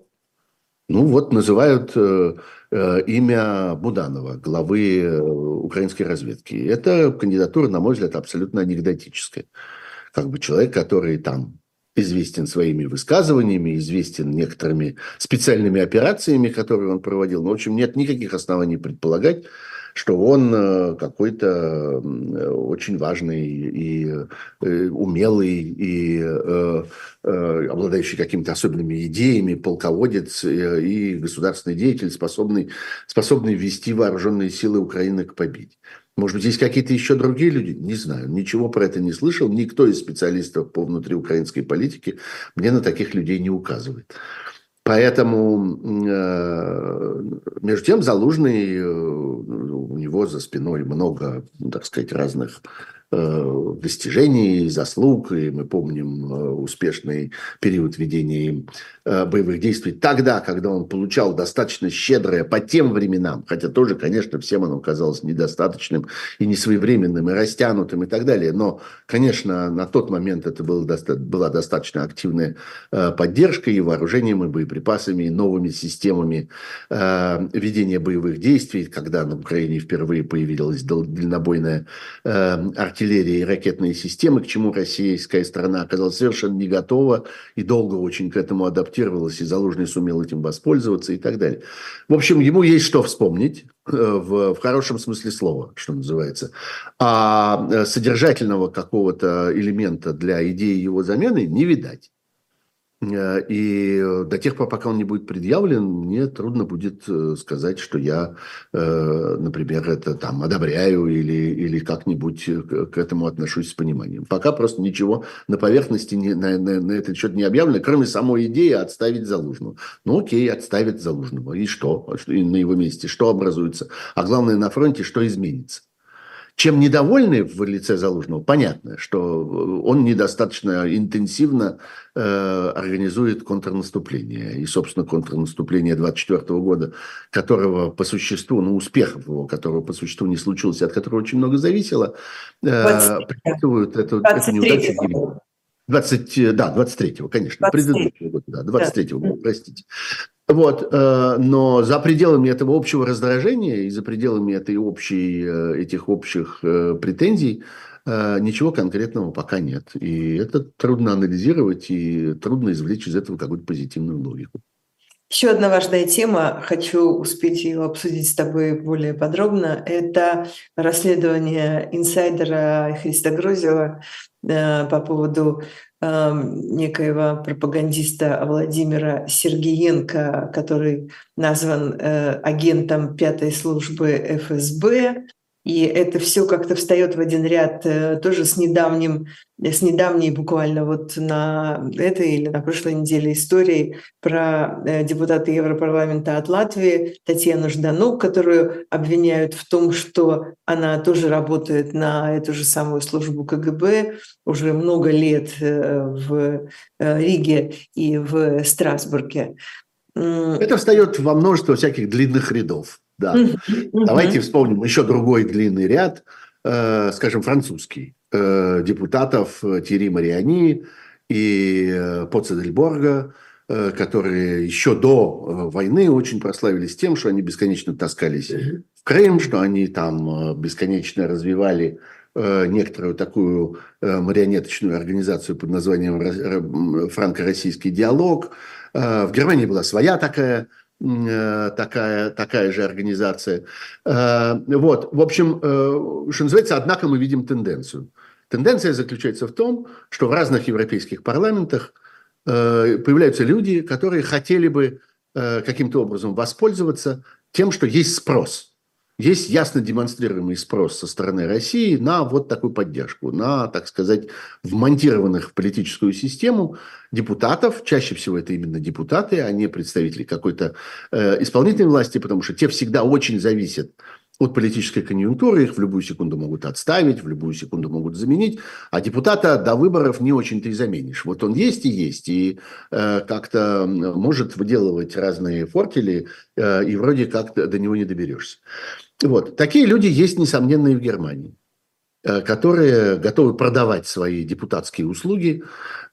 Ну вот называют э, э, имя Буданова, главы э, украинской разведки. Это кандидатура, на мой взгляд, абсолютно анекдотическая. Как бы человек, который там известен своими высказываниями, известен некоторыми специальными операциями, которые он проводил. Но, ну, в общем, нет никаких оснований предполагать, что он э, какой-то очень важный и э, умелый и э, обладающий какими-то особенными идеями полководец и государственный деятель, способный, способный вести вооруженные силы Украины к победе. Может быть, есть какие-то еще другие люди? Не знаю. Ничего про это не слышал. Никто из специалистов по внутриукраинской политике мне на таких людей не указывает. Поэтому, э, между тем, Залужный, э, у него за спиной много, так сказать, разных достижений, заслуг, и мы помним э, успешный период ведения э, боевых действий тогда, когда он получал достаточно щедрое по тем временам, хотя тоже, конечно, всем оно казалось недостаточным и несвоевременным, и растянутым, и так далее, но, конечно, на тот момент это было, была достаточно активная поддержка и вооружением, и боеприпасами, и новыми системами ведения боевых действий, когда на Украине впервые появилась дальнобойная артиллерия, артиллерия и ракетные системы, к чему российская страна оказалась совершенно не готова и долго очень к этому адаптировалась, и Залужный сумел этим воспользоваться и так далее. В общем, ему есть что вспомнить э, в, в хорошем смысле слова, что называется. А э, содержательного какого-то элемента для идеи его замены не видать. Э, и до тех пор, пока он не будет предъявлен, мне трудно будет э, сказать, что я, э, например, это там одобряю или, или как-нибудь к этому отношусь с пониманием. Пока просто ничего на поверхности не, на, на, на этот счет не объявлено, кроме самой идеи отставить Залужного. Ну окей, отставить Залужного. И что? И на его месте что образуется? А главное, на фронте что изменится? Чем недовольны в лице Залужного, понятно, что он недостаточно интенсивно э, организует контрнаступление. И, собственно, контрнаступление 24 года, которого по существу, ну, успехов его, которого по существу не случилось, от которого очень много зависело, э, приписывают эту, эту неудачу. 20, да, 23-го, конечно, 23. предыдущего года, да, 23-го да. года, простите. Вот, э, но за пределами этого общего раздражения и за пределами этой общей, э, этих общих э, претензий ничего конкретного пока нет. И это трудно анализировать и трудно извлечь из этого какую-то позитивную логику. Еще одна важная тема, хочу успеть ее обсудить с тобой более подробно, это расследование инсайдера Христа Грозева по поводу некоего пропагандиста Владимира Сергеенко, который назван э, агентом пятой службы ФСБ, и это все как-то встает в один ряд э, тоже с недавним, с недавней буквально вот на этой или на прошлой неделе истории про э, депутата Европарламента от Латвии Татьяну Жданук, которую обвиняют в том, что она тоже работает на эту же самую службу КГБ уже много лет э, в Риге и в Страсбурге. Это встает во множество всяких длинных рядов. Да. Давайте вспомним еще другой длинный ряд, э, скажем, французский, э, депутатов э, Тири Мариани и Поца Дельборга, которые еще до войны очень прославились тем, что они бесконечно таскались в Крым, что они там бесконечно развивали некоторую такую марионеточную организацию под названием «Франко-российский диалог». В Германии была своя такая такая, такая же организация. Э, вот, в общем, э, что называется, однако мы видим тенденцию. Тенденция заключается в том, что в разных европейских парламентах появляются люди, которые хотели бы каким-то образом воспользоваться тем, что есть спрос – есть ясно демонстрируемый спрос со стороны России на вот такую поддержку, на, так сказать, вмонтированных в политическую систему депутатов, чаще всего это именно депутаты, а не представители какой-то э, исполнительной власти, потому что те всегда очень зависят от политической конъюнктуры, их в любую секунду могут отставить, в любую секунду могут заменить, а депутата до выборов не очень-то и заменишь. Вот он есть и есть, и э, как-то может выделывать разные фортели, э, и вроде как до него не доберешься. Вот. Такие люди есть, несомненно, и в Германии э, которые готовы продавать свои депутатские услуги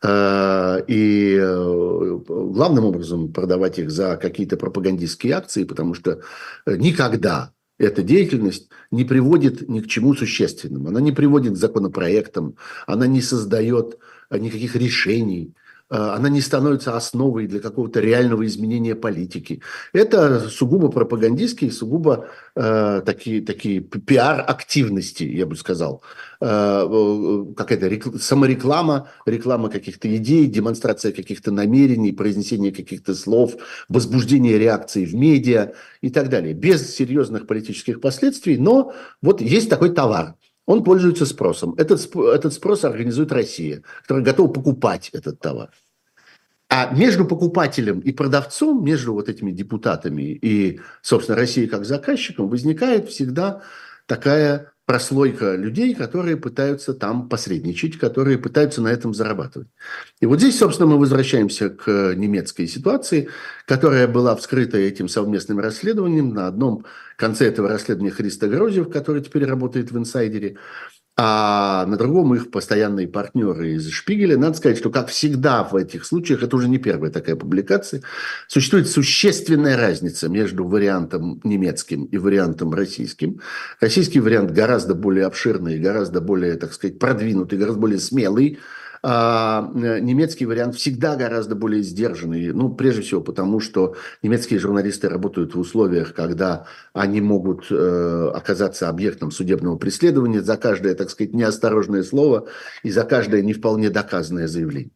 э, и э, главным образом продавать их за какие-то пропагандистские акции, потому что никогда эта деятельность не приводит ни к чему существенному. Она не приводит к законопроектам, она не создает никаких решений, она не становится основой для какого-то реального изменения политики. Это сугубо пропагандистские, сугубо э, такие, такие пиар-активности, я бы сказал. Э, э какая-то рекл- самореклама, реклама каких-то идей, демонстрация каких-то намерений, произнесение каких-то слов, возбуждение реакции в медиа и так далее. Без серьезных политических последствий, но вот есть такой товар – он пользуется спросом. Этот, этот спрос организует Россия, которая готова покупать этот товар. А между покупателем и продавцом, между вот этими депутатами и, собственно, Россией как заказчиком возникает всегда такая прослойка людей, которые пытаются там посредничать, которые пытаются на этом зарабатывать. И вот здесь, собственно, мы возвращаемся к немецкой ситуации, которая была вскрыта этим совместным расследованием. На одном конце этого расследования Христа Грозев, который теперь работает в «Инсайдере», а на другом их постоянные партнеры из Шпигеля. Надо сказать, что, как всегда в этих случаях, это уже не первая такая публикация, существует существенная разница между вариантом немецким и вариантом российским. Российский вариант гораздо более обширный, гораздо более, так сказать, продвинутый, гораздо более смелый, а э, немецкий вариант всегда гораздо более сдержанный. Ну, прежде всего потому, что немецкие журналисты работают в условиях, когда они могут э, оказаться объектом судебного преследования за каждое, так сказать, неосторожное слово и за каждое не вполне доказанное заявление.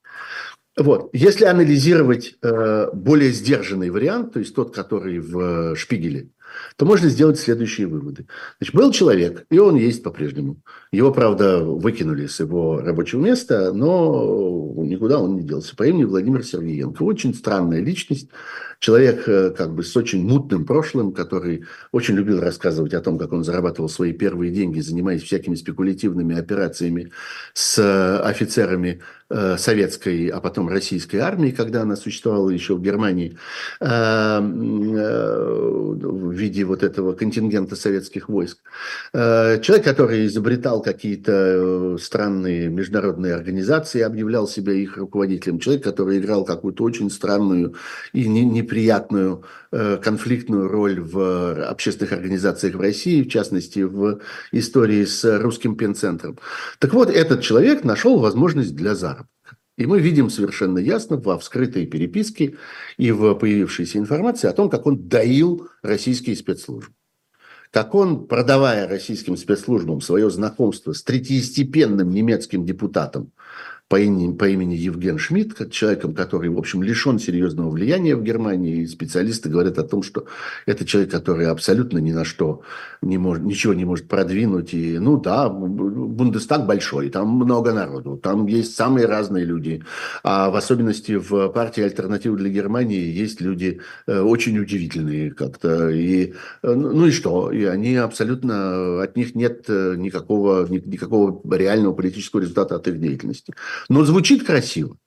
Вот. Если анализировать э, более сдержанный вариант, то есть тот, который в Шпигеле, то можно сделать следующие выводы. Значит, был человек, и он есть по-прежнему. Его, правда, выкинули с его рабочего места, но никуда он не делся. По имени Владимир Сергеенко. Очень странная личность. Человек э, как бы с очень мутным прошлым, который очень любил рассказывать о том, как он зарабатывал свои первые деньги, занимаясь всякими спекулятивными операциями с офицерами Э, советской, а потом российской армии, когда она существовала еще в Германии, э, э, в виде вот этого контингента советских войск. Человек, который изобретал какие-то странные международные организации, объявлял себя их руководителем. Человек, который играл какую-то очень странную и неприятную конфликтную роль в общественных организациях в России, в частности, в истории с русским пенцентром. Так вот, этот человек нашел возможность для заработка. И мы видим совершенно ясно во вскрытой переписке и в появившейся информации о том, как он доил российские спецслужбы. Как он, продавая российским спецслужбам свое знакомство с третьестепенным немецким депутатом по имени, по имени Евген Шмидт, человеком, который, в общем, лишен серьезного влияния в Германии. И специалисты говорят о том, что это человек, который абсолютно ни на что не может, ничего не может продвинуть. И, ну да, Бундестаг большой, там много народу, там есть самые разные люди. А в особенности в партии «Альтернатива для Германии» есть люди э, очень удивительные как-то. И, э, ну и что? И они абсолютно, от них нет э, никакого, никакого реального политического результата от их деятельности но звучит красиво.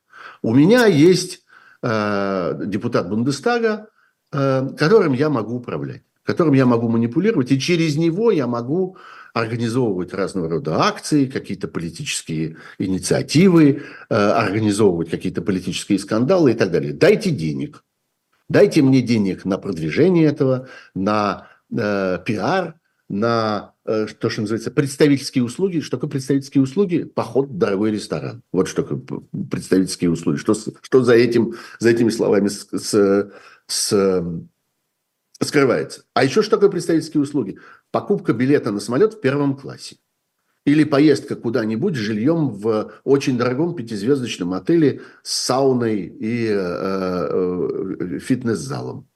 У меня есть э, депутат Бундестага, э, которым я могу управлять, которым я могу манипулировать, и через него я могу организовывать разного рода акции, какие-то политические инициативы, э, организовывать какие-то политические скандалы и так далее. Дайте денег. Дайте мне денег на продвижение этого, на э, пиар, на то, что называется, представительские услуги. Что такое представительские услуги? Поход в дорогой ресторан. Вот что такое представительские услуги. Что, что за, этим, за этими словами с, с, с, скрывается? А еще что такое представительские услуги? Покупка билета на самолет в первом классе. Или поездка куда-нибудь с жильем в очень дорогом пятизвездочном отеле с сауной и э, э, фитнес-залом.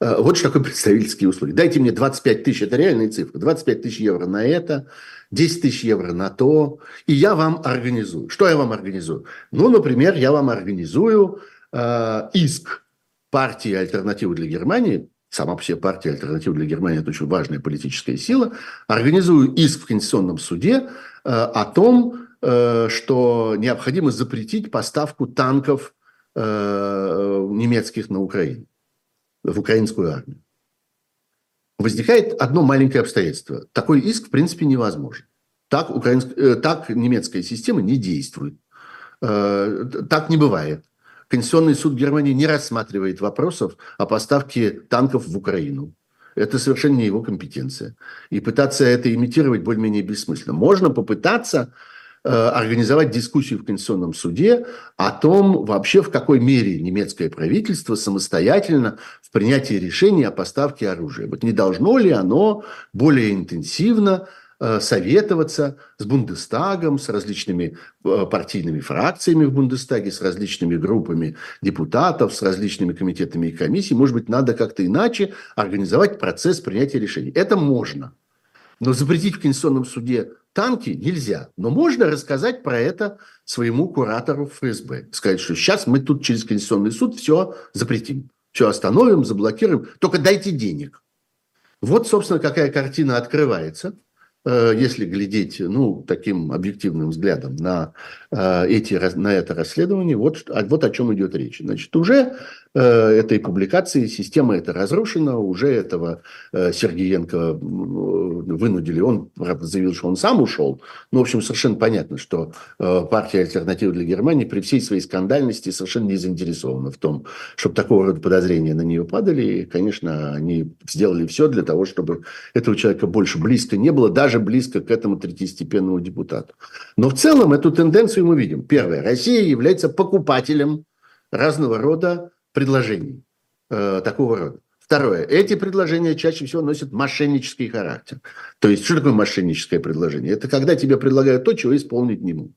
Э, вот что такое представительские услуги. Дайте мне 25 тысяч, это реальная цифра, 25 тысяч евро на это, 10 тысяч евро на то, и я вам организую. Что я вам организую? Ну, например, я вам организую э, иск партии «Альтернатива для Германии», сама по себе партия «Альтернатива для Германии» – это очень важная политическая сила, организую иск в Конституционном суде э, о том, э, что необходимо запретить поставку танков э, немецких на Украину, в украинскую армию. Возникает одно маленькое обстоятельство. Такой иск, в принципе, невозможен. Так, украинск... так немецкая система не действует. Так не бывает. Конституционный суд Германии не рассматривает вопросов о поставке танков в Украину. Это совершенно не его компетенция. И пытаться это имитировать более-менее бессмысленно. Можно попытаться э, организовать дискуссию в Конституционном суде о том, вообще в какой мере немецкое правительство самостоятельно в принятии решения о поставке оружия. Вот не должно ли оно более интенсивно советоваться с Бундестагом, с различными э, партийными фракциями в Бундестаге, с различными группами депутатов, с различными комитетами и комиссиями. Может быть, надо как-то иначе организовать процесс принятия решений. Это можно. Но запретить в Конституционном суде танки нельзя. Но можно рассказать про это своему куратору ФСБ. Сказать, что сейчас мы тут через Конституционный суд все запретим. Все остановим, заблокируем. Только дайте денег. Вот, собственно, какая картина открывается – Э, если глядеть ну, таким объективным взглядом на, э, эти, на это расследование, вот, вот о чем идет речь. Значит, уже э, этой публикации система эта разрушена, уже этого Сергеенко вынудили, он правда, заявил, что он сам ушел, но, в общем, совершенно понятно, что партия «Альтернатива для Германии» при всей своей скандальности совершенно не заинтересована в том, чтобы такого рода подозрения на нее падали, и, конечно, они сделали все для того, чтобы этого человека больше близко не было, даже близко к этому третьестепенному депутату. Но в целом эту тенденцию мы видим. Первое. Россия является покупателем разного рода предложений э, такого рода. Второе. Эти предложения чаще всего носят мошеннический характер. То есть, что такое мошенническое предложение? Это когда тебе предлагают то, чего исполнить не могут.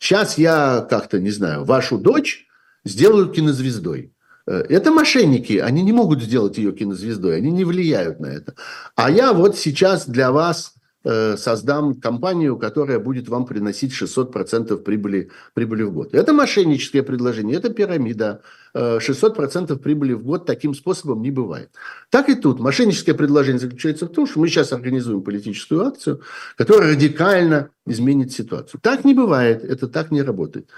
Сейчас я как-то, не знаю, вашу дочь сделаю кинозвездой. Э, это мошенники, они не могут сделать ее кинозвездой, они не влияют на это. А я вот сейчас для вас создам компанию, которая будет вам приносить 600% прибыли, прибыли в год. Это мошенническое предложение, это пирамида. 600% э, прибыли в год таким способом не бывает. Так и тут. Мошенническое предложение заключается в том, что мы сейчас организуем политическую акцию, которая радикально изменит ситуацию. Так не бывает, это так не работает.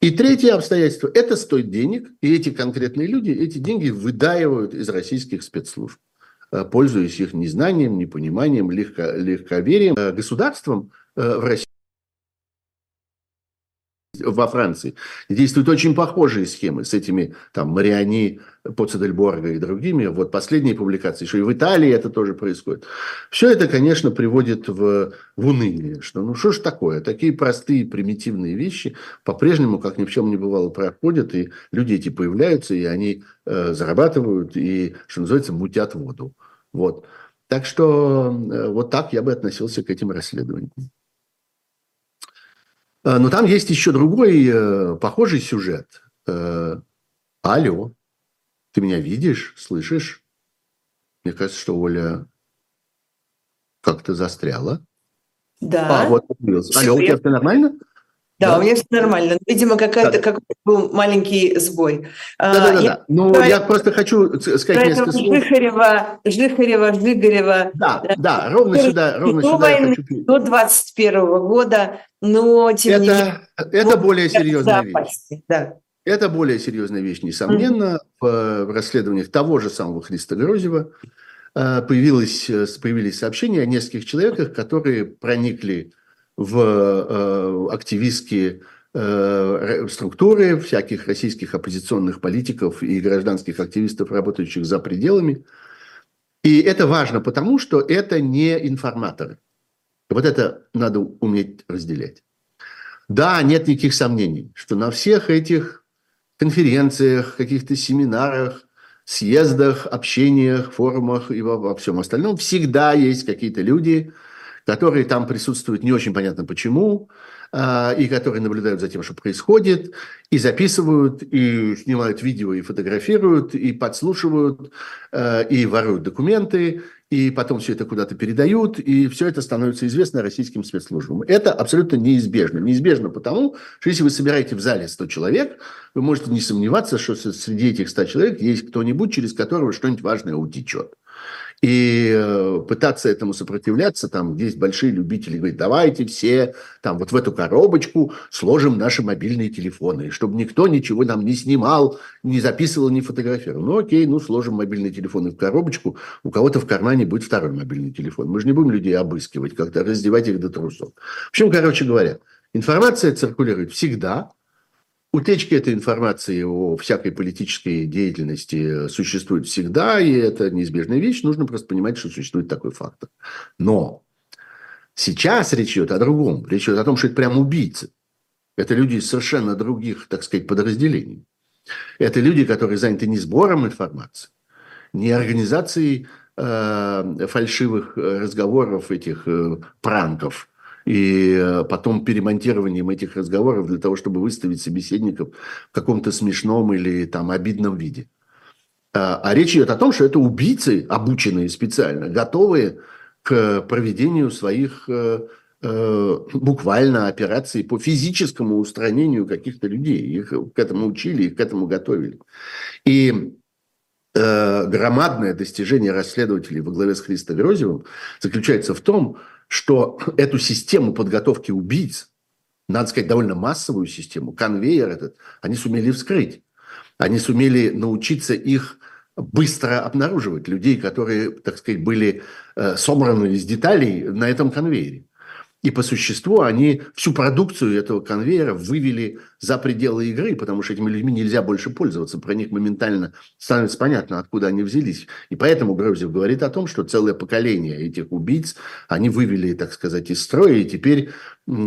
И третье обстоятельство – это стоит денег, и эти конкретные люди эти деньги выдаивают из российских спецслужб. Э, пользуясь их незнанием, непониманием, легко, легковерием. Э, государством э, в России во Франции, действуют очень похожие схемы с этими там Мариани, Поцедельборга и другими. Вот последние публикации, что и в Италии это тоже происходит. Все это, конечно, приводит в, в уныние, что ну что ж такое, такие простые примитивные вещи по-прежнему, как ни в чем не бывало, проходят, и люди эти появляются, и они э, зарабатывают, и, что называется, мутят воду. Вот. Так что э, вот так я бы относился к этим расследованиям. Э, но там есть еще другой э, похожий сюжет. Э, алло, ты меня видишь, слышишь? Мне кажется, что Оля как-то застряла. Да. А, вот, Алло, у тебя все нормально? Да, да, у меня все нормально. Видимо, какая-то, да. какой был маленький сбой. Да-да-да. Я, ну, про... я просто хочу сказать несколько слов. Жихарева, Жихарева, Жигарева. Да, да, да ровно сюда, ровно сюда войны, хочу... До 21 года, но тем это, не менее... Это более серьезная вещь. Да. Это более серьезная вещь, несомненно. Mm-hmm. В расследованиях того же самого Христа Грозева э, появилось, э, появились сообщения о нескольких человеках, которые проникли в э, активистские э, структуры всяких российских оппозиционных политиков и гражданских активистов, работающих за пределами. И это важно, потому что это не информаторы. Вот это надо уметь разделять. Да, нет никаких сомнений, что на всех этих конференциях, каких-то семинарах, съездах, общениях, форумах и во, во всем остальном всегда есть какие-то люди, которые там присутствуют не очень понятно почему, а, и которые наблюдают за тем, что происходит, и записывают, и снимают видео, и фотографируют, и подслушивают, а, и воруют документы, и потом все это куда-то передают, и все это становится известно российским спецслужбам. Это абсолютно неизбежно. Неизбежно потому, что если вы собираете в зале 100 человек, вы можете не сомневаться, что среди этих 100 человек есть кто-нибудь, через которого что-нибудь важное утечет. И э, пытаться этому сопротивляться, там есть большие любители, говорят, давайте все там вот в эту коробочку сложим наши мобильные телефоны, чтобы никто ничего нам не снимал, не записывал, не фотографировал. Ну окей, ну сложим мобильные телефоны в коробочку, у кого-то в кармане будет второй мобильный телефон. Мы же не будем людей обыскивать, как-то раздевать их до трусов. В общем, короче говоря, информация циркулирует всегда, Утечки этой информации о всякой политической деятельности существуют всегда, и это неизбежная вещь. Нужно просто понимать, что существует такой фактор. Но сейчас речь идет о другом. Речь идет о том, что это прям убийцы. Это люди из совершенно других, так сказать, подразделений. Это люди, которые заняты не сбором информации, не организацией э, фальшивых разговоров, этих э, пранков, и э, потом перемонтированием этих разговоров для того, чтобы выставить собеседников в каком-то смешном или там обидном виде. А, а речь идет о том, что это убийцы, обученные специально, готовые к проведению своих э, э, буквально операций по физическому устранению каких-то людей. Их к этому учили, их к этому готовили. И громадное достижение расследователей во главе с Христо Грозевым заключается в том, что эту систему подготовки убийц, надо сказать, довольно массовую систему, конвейер этот, они сумели вскрыть. Они сумели научиться их быстро обнаруживать, людей, которые, так сказать, были э, собраны из деталей на этом конвейере. И по существу они всю продукцию этого конвейера вывели за пределы игры, потому что этими людьми нельзя больше пользоваться. Про них моментально становится понятно, откуда они взялись. И поэтому Грозев говорит о том, что целое поколение этих убийц они вывели, так сказать, из строя. И теперь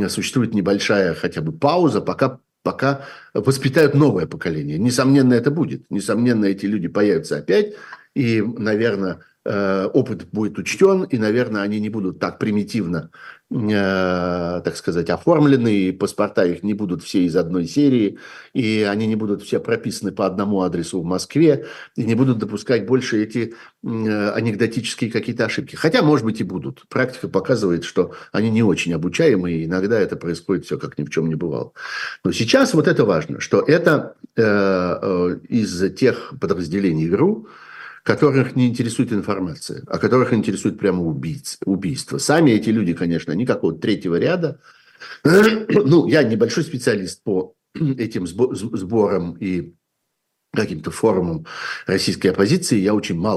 существует небольшая хотя бы пауза, пока пока воспитают новое поколение. Несомненно, это будет. Несомненно, эти люди появятся опять. И, наверное, Э, опыт будет учтен, и, наверное, они не будут так примитивно, так сказать, оформлены, и паспорта их не будут все из одной серии, и они не будут все прописаны по одному адресу в Москве, и не будут допускать больше эти э, анекдотические какие-то ошибки. Хотя, может быть, и будут. Практика показывает, что они не очень обучаемые, и иногда это происходит все как ни в чем не бывало. Но сейчас вот это важно, что это э, э, из тех подразделений ГРУ, которых не интересует информация, а которых интересует прямо убийц, убийство. Сами эти люди, конечно, они какого-то третьего ряда. Ну, я небольшой специалист по этим сборам и каким-то форумам российской оппозиции, я очень мало